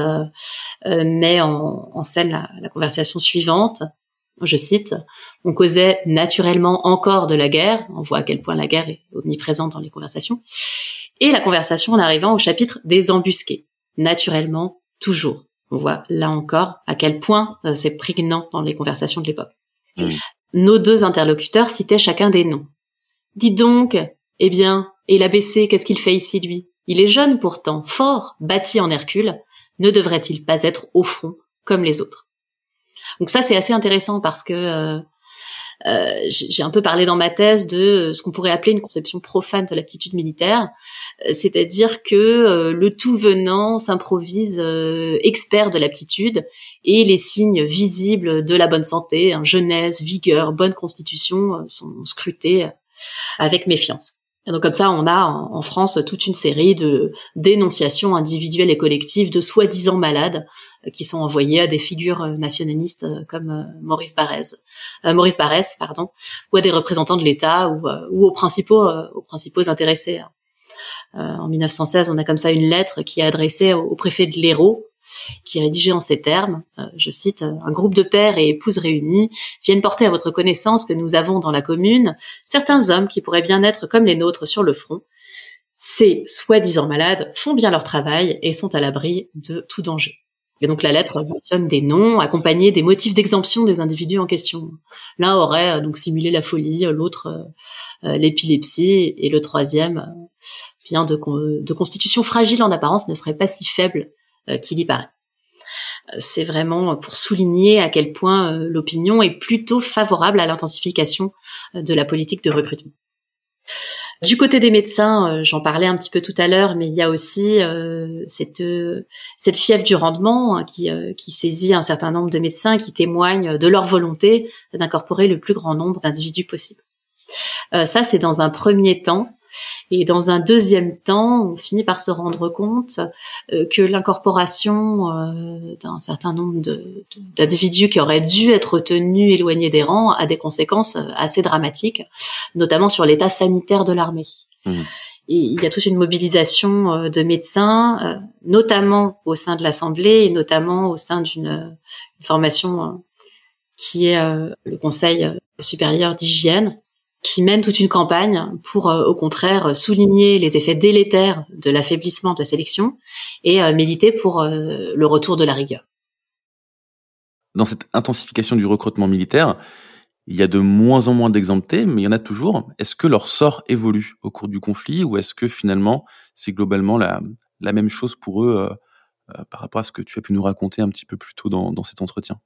met en, scène la, la, conversation suivante je cite, on causait naturellement encore de la guerre, on voit à quel point la guerre est omniprésente dans les conversations, et la conversation en arrivant au chapitre des embusqués, naturellement, toujours. On voit là encore à quel point euh, c'est prégnant dans les conversations de l'époque. Nos deux interlocuteurs citaient chacun des noms. Dites donc, eh bien, et l'abbé qu'est-ce qu'il fait ici, lui? Il est jeune pourtant, fort, bâti en Hercule, ne devrait-il pas être au front comme les autres? Donc ça, c'est assez intéressant parce que euh, euh, j'ai un peu parlé dans ma thèse de ce qu'on pourrait appeler une conception profane de l'aptitude militaire, euh, c'est-à-dire que le tout venant s'improvise expert de l'aptitude et les signes visibles de la bonne santé, hein, jeunesse, vigueur, bonne constitution, sont scrutés avec méfiance. Et donc comme ça, on a en, France toute une série de dénonciations individuelles et collectives de soi-disant malades euh, qui sont envoyées à des figures euh, nationalistes euh, comme Maurice Barrès, Maurice Barrès, pardon, ou à des représentants de l'État ou, ou, aux principaux aux principaux intéressés. en 1916, on a comme ça une lettre qui est adressée au préfet de l'Hérault, qui est rédigé en ces termes, euh, je cite, Un groupe de pères et épouses réunis viennent porter à votre connaissance que nous avons dans la commune certains hommes qui pourraient bien être comme les nôtres sur le front. Ces soi-disant malades font bien leur travail et sont à l'abri de tout danger. Et donc la lettre mentionne des noms accompagnés des motifs d'exemption des individus en question. L'un aurait euh, donc simulé la folie, l'autre euh, l'épilepsie et le troisième vient de, constitution fragile en apparence ne serait pas si faible euh, qu'il y paraît. C'est vraiment pour souligner à quel point euh, l'opinion est plutôt favorable à l'intensification euh, de la politique de recrutement. Du côté des médecins, j'en parlais un petit peu tout à l'heure, mais il y a aussi cette cette fièvre du rendement hein, qui qui saisit un certain nombre de médecins qui témoignent de leur volonté d'incorporer le plus grand nombre d'individus possible. ça, c'est dans un premier temps et dans un deuxième temps, on finit par se rendre compte euh, que l'incorporation euh, d'un certain nombre d'individus qui auraient dû être tenus éloignés des rangs a des conséquences assez dramatiques, notamment sur l'état sanitaire de l'armée. Mmh. Et il y a toute une mobilisation euh, de médecins, notamment au sein de l'Assemblée et notamment au sein d'une formation qui est le Conseil supérieur d'hygiène, qui mène toute une campagne pour, euh, au contraire, souligner les effets délétères de l'affaiblissement de la sélection et euh, militer pour euh, le retour de la rigueur. Dans cette intensification du recrutement militaire, il y a de moins en moins d'exemptés, mais il y en a toujours. Est-ce que leur sort évolue au cours du conflit ou est-ce que finalement c'est globalement la, même chose pour eux par rapport à ce que tu as pu nous raconter un petit peu plus tôt dans cet entretien?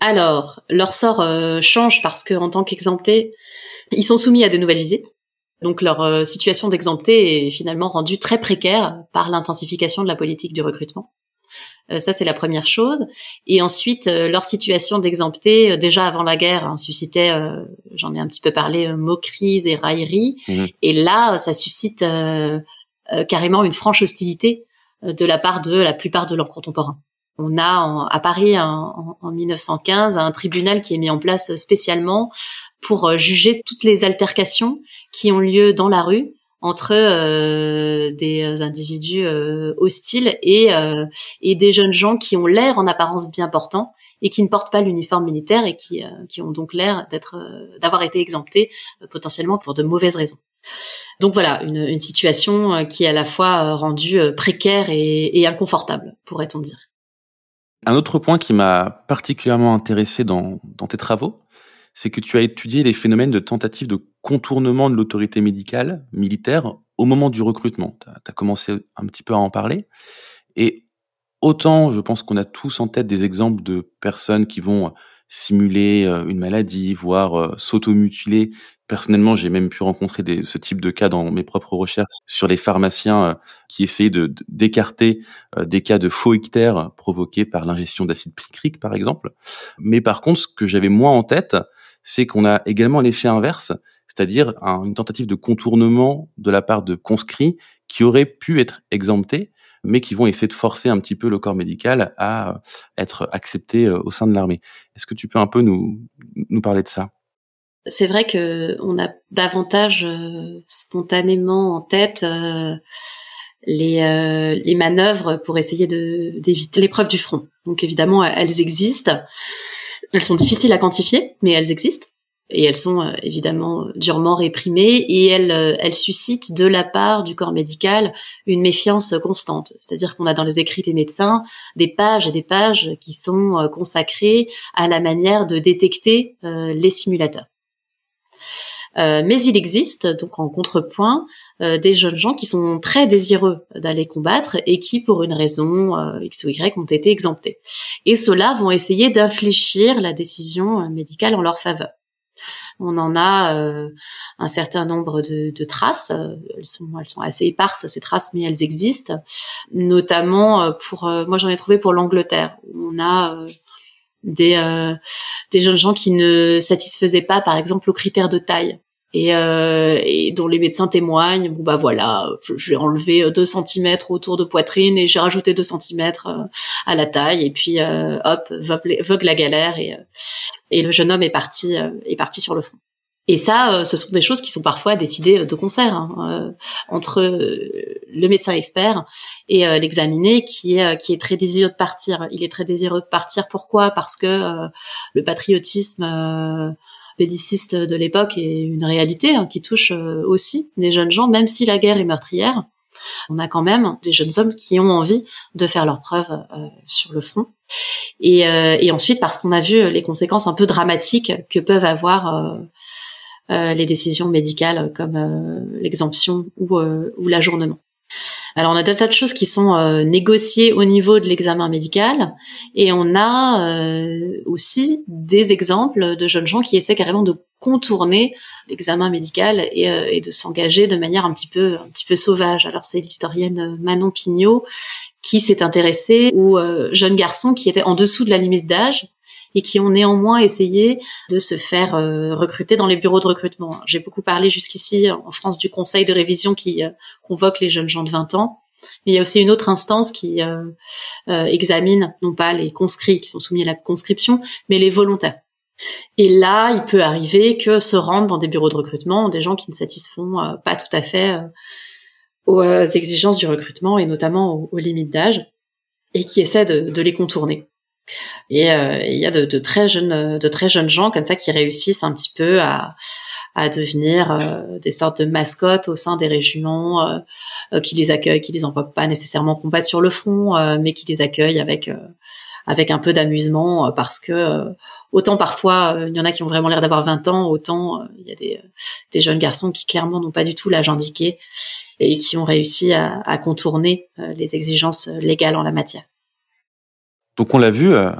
Alors, leur sort euh, change parce que en tant qu'exemptés, ils sont soumis à de nouvelles visites. Donc leur euh, situation d'exempté est finalement rendue très précaire par l'intensification de la politique du recrutement. Euh, ça, c'est la première chose. Et ensuite, leur situation d'exempté, déjà avant la guerre, hein, suscitait, j'en ai un petit peu parlé, moqueries et railleries. Mmh. Et là, ça suscite carrément une franche hostilité de la part de la plupart de leurs contemporains. On a à Paris en, en, 1915 un tribunal qui est mis en place spécialement pour juger toutes les altercations qui ont lieu dans la rue entre euh, des individus euh, hostiles et, euh, des jeunes gens qui ont l'air en apparence bien portants et qui ne portent pas l'uniforme militaire et qui, ont donc l'air d'avoir été exemptés potentiellement pour de mauvaises raisons. Donc voilà, une, une, situation qui est à la fois rendue précaire et, et inconfortable, pourrait-on dire. Un autre point qui m'a particulièrement intéressé dans, tes travaux, c'est que tu as étudié les phénomènes de tentative de contournement de l'autorité médicale, militaire, au moment du recrutement. Tu as, commencé un petit peu à en parler. Et autant, je pense qu'on a tous en tête des exemples de personnes qui vont simuler euh, une maladie, voire euh, s'automutiler. Personnellement, j'ai même pu rencontrer ce type de cas dans mes propres recherches sur les pharmaciens euh, qui essayaient d'écarter des cas de faux ictères provoqués par l'ingestion d'acide picrique, par exemple. Mais par contre, ce que j'avais moins en tête, c'est qu'on a également l'effet inverse, c'est-à-dire une tentative de contournement de la part de conscrits qui auraient pu être exemptés, mais qui vont essayer de forcer un petit peu le corps médical à être accepté euh, au sein de l'armée. Est-ce que tu peux un peu nous, nous parler de ça? C'est vrai que on a davantage euh, spontanément en tête euh, les, les manœuvres pour essayer d'éviter l'épreuve du front. Donc évidemment, elles existent. Elles sont difficiles à quantifier, mais elles existent. Et elles sont euh, évidemment durement réprimées et elles, euh, elles suscitent de la part du corps médical une méfiance constante. C'est-à-dire qu'on a dans les écrits des médecins des pages et des pages qui sont euh, consacrées à la manière de détecter les simulateurs. Mais il existe, donc en contrepoint, des jeunes gens qui sont très désireux d'aller combattre et qui, pour une raison euh, X ou Y, ont été exemptés. Et ceux-là vont essayer d'infléchir la décision médicale en leur faveur. On en a un certain nombre de, traces. Elles sont, elles sont assez éparses ces traces, mais elles existent. Notamment pour, moi j'en ai trouvé pour l'Angleterre. On a des, des jeunes gens qui ne satisfaisaient pas, par exemple, aux critères de taille et, euh, et, dont les médecins témoignent. Bon bah voilà, j'ai enlevé 2 cm autour de poitrine et j'ai rajouté 2 cm euh, à la taille et puis euh, hop, vogue la galère et, euh, et le jeune homme est parti est parti sur le front. Et ça, ce sont des choses qui sont parfois décidées de concert hein, entre le médecin expert et l'examiné, qui est qui est très désireux de partir. Il est très désireux de partir. Pourquoi? Parce que le patriotisme belliciste de l'époque est une réalité hein, qui touche euh, aussi des jeunes gens, même si la guerre est meurtrière. On a quand même des jeunes hommes qui ont envie de faire leurs preuves euh, sur le front. Et, euh, et ensuite, parce qu'on a vu les conséquences un peu dramatiques que peuvent avoir les décisions médicales comme l'exemption ou, ou l'ajournement. Alors on a des tas de choses qui sont euh, négociées au niveau de l'examen médical et on a euh, aussi des exemples de jeunes gens qui essaient carrément de contourner l'examen médical et, euh, et de s'engager de manière un petit peu un petit peu sauvage. Alors c'est l'historienne Manon Pignot qui s'est intéressée aux jeunes garçons qui étaient en dessous de la limite d'âge et qui ont néanmoins essayé de se faire euh, recruter dans les bureaux de recrutement. J'ai beaucoup parlé jusqu'ici en France du conseil de révision qui euh, convoque les jeunes gens de 20 ans. Mais il y a aussi une autre instance qui euh, examine non pas les conscrits qui sont soumis à la conscription, mais les volontaires. Et là, il peut arriver que se rendent dans des bureaux de recrutement des gens qui ne satisfont pas tout à fait aux exigences du recrutement et notamment aux, limites d'âge et qui essaient de les contourner. Et euh, il y a de, de, très jeunes, de très jeunes gens comme ça qui réussissent un petit peu à, à devenir euh, des sortes de mascottes au sein des régiments euh, qui les accueillent, qui les envoient pas nécessairement combattre sur le front, mais qui les accueillent avec avec un peu d'amusement parce que autant parfois il y en a qui ont vraiment l'air d'avoir 20 ans, autant il y a des, des jeunes garçons qui clairement n'ont pas du tout l'âge indiqué et qui ont réussi à, à contourner les exigences légales en la matière. Donc on l'a vu euh,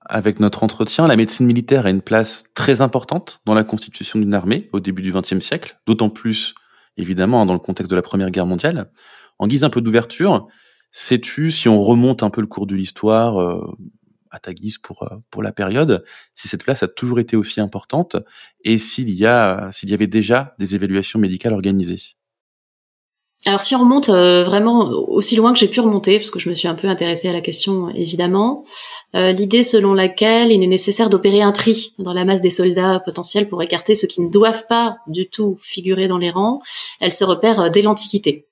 avec notre entretien, la médecine militaire a une place très importante dans la constitution d'une armée au début du XXe siècle, d'autant plus évidemment dans le contexte de la Première Guerre mondiale. En guise un peu d'ouverture, sais-tu si on remonte un peu le cours de l'histoire euh, à ta guise pour euh, pour la période, si cette place a toujours été aussi importante et s'il y a s'il y avait déjà des évaluations médicales organisées? Alors si on remonte euh, vraiment aussi loin que j'ai pu remonter, parce que je me suis un peu intéressée à la question évidemment, euh, l'idée selon laquelle il est nécessaire d'opérer un tri dans la masse des soldats potentiels pour écarter ceux qui ne doivent pas du tout figurer dans les rangs, elle se repère euh, dès l'Antiquité.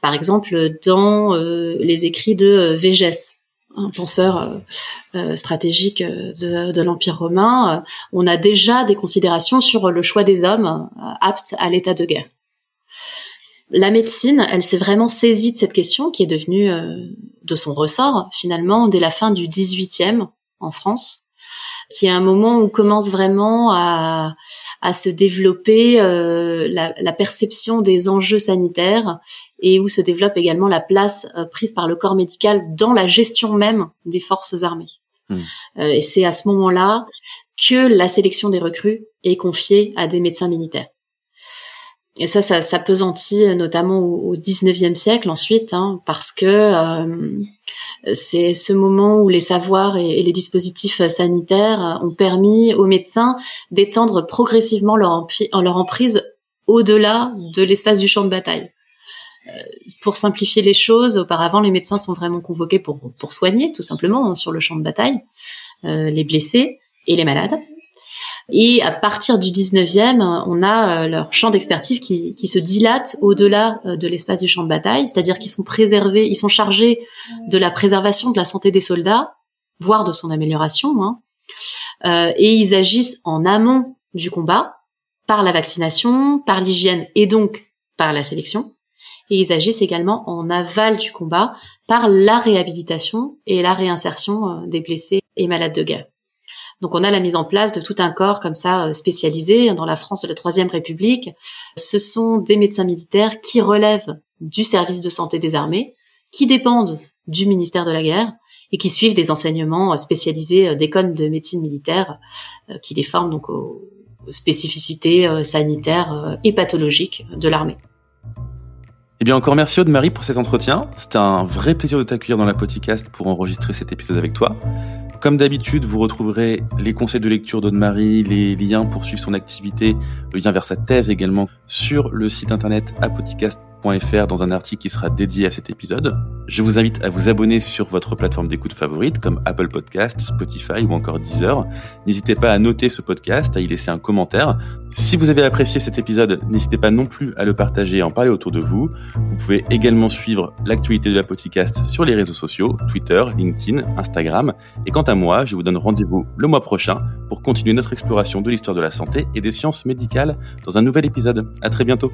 Par exemple dans les écrits de Végès, un penseur stratégique de, de l'Empire romain, on a déjà des considérations sur le choix des hommes aptes à l'état de guerre. La médecine, elle s'est vraiment saisie de cette question qui est devenue euh, de son ressort finalement dès la fin du 18e en France, qui est un moment où commence vraiment à, se développer euh, la, perception des enjeux sanitaires et où se développe également la place euh, prise par le corps médical dans la gestion même des forces armées. Hmm. et c'est à ce moment-là que la sélection des recrues est confiée à des médecins militaires. Et ça, ça, pesantit euh, notamment au, 19e siècle ensuite, hein, parce que euh, c'est ce moment où les savoirs et, les dispositifs sanitaires ont permis aux médecins d'étendre progressivement leur, leur emprise au-delà de l'espace du champ de bataille. Euh, pour simplifier les choses, auparavant, les médecins sont vraiment convoqués pour, soigner, tout simplement, hein, sur le champ de bataille, euh, les blessés et les malades. Et à partir du 19e, on a euh, leur champ d'expertise qui, se dilate au-delà euh, de l'espace du champ de bataille, c'est-à-dire qu'ils sont préservés, ils sont chargés de la préservation de la santé des soldats, voire de son amélioration, hein. euh, et ils agissent en amont du combat par la vaccination, par l'hygiène et donc par la sélection. Et ils agissent également en aval du combat par la réhabilitation et la réinsertion des blessés et malades de guerre. Donc on a la mise en place de tout un corps comme ça euh, spécialisé dans la France de la Troisième République. Ce sont des médecins militaires qui relèvent du service de santé des armées, qui dépendent du ministère de la Guerre et qui suivent des enseignements euh, spécialisés euh, d'écoles de médecine militaire qui les forment donc aux spécificités sanitaires et pathologiques de l'armée. Eh bien, encore merci Aude-Marie pour cet entretien. C'était un vrai plaisir de t'accueillir dans la podcast pour enregistrer cet épisode avec toi. Comme d'habitude, vous retrouverez les conseils de lecture d'Aude-Marie, les liens pour suivre son activité, le lien vers sa thèse également sur le site internet apodcast.com dans un article qui sera dédié à cet épisode. Je vous invite à vous abonner sur votre plateforme d'écoute favorite comme Apple Podcast, Spotify ou encore Deezer. N'hésitez pas à noter ce podcast, à y laisser un commentaire. Si vous avez apprécié cet épisode, n'hésitez pas non plus à le partager et en parler autour de vous. Vous pouvez également suivre l'actualité de la podcast sur les réseaux sociaux, Twitter, LinkedIn, Instagram. Et quant à moi, je vous donne rendez-vous le mois prochain pour continuer notre exploration de l'histoire de la santé et des sciences médicales dans un nouvel épisode. À très bientôt.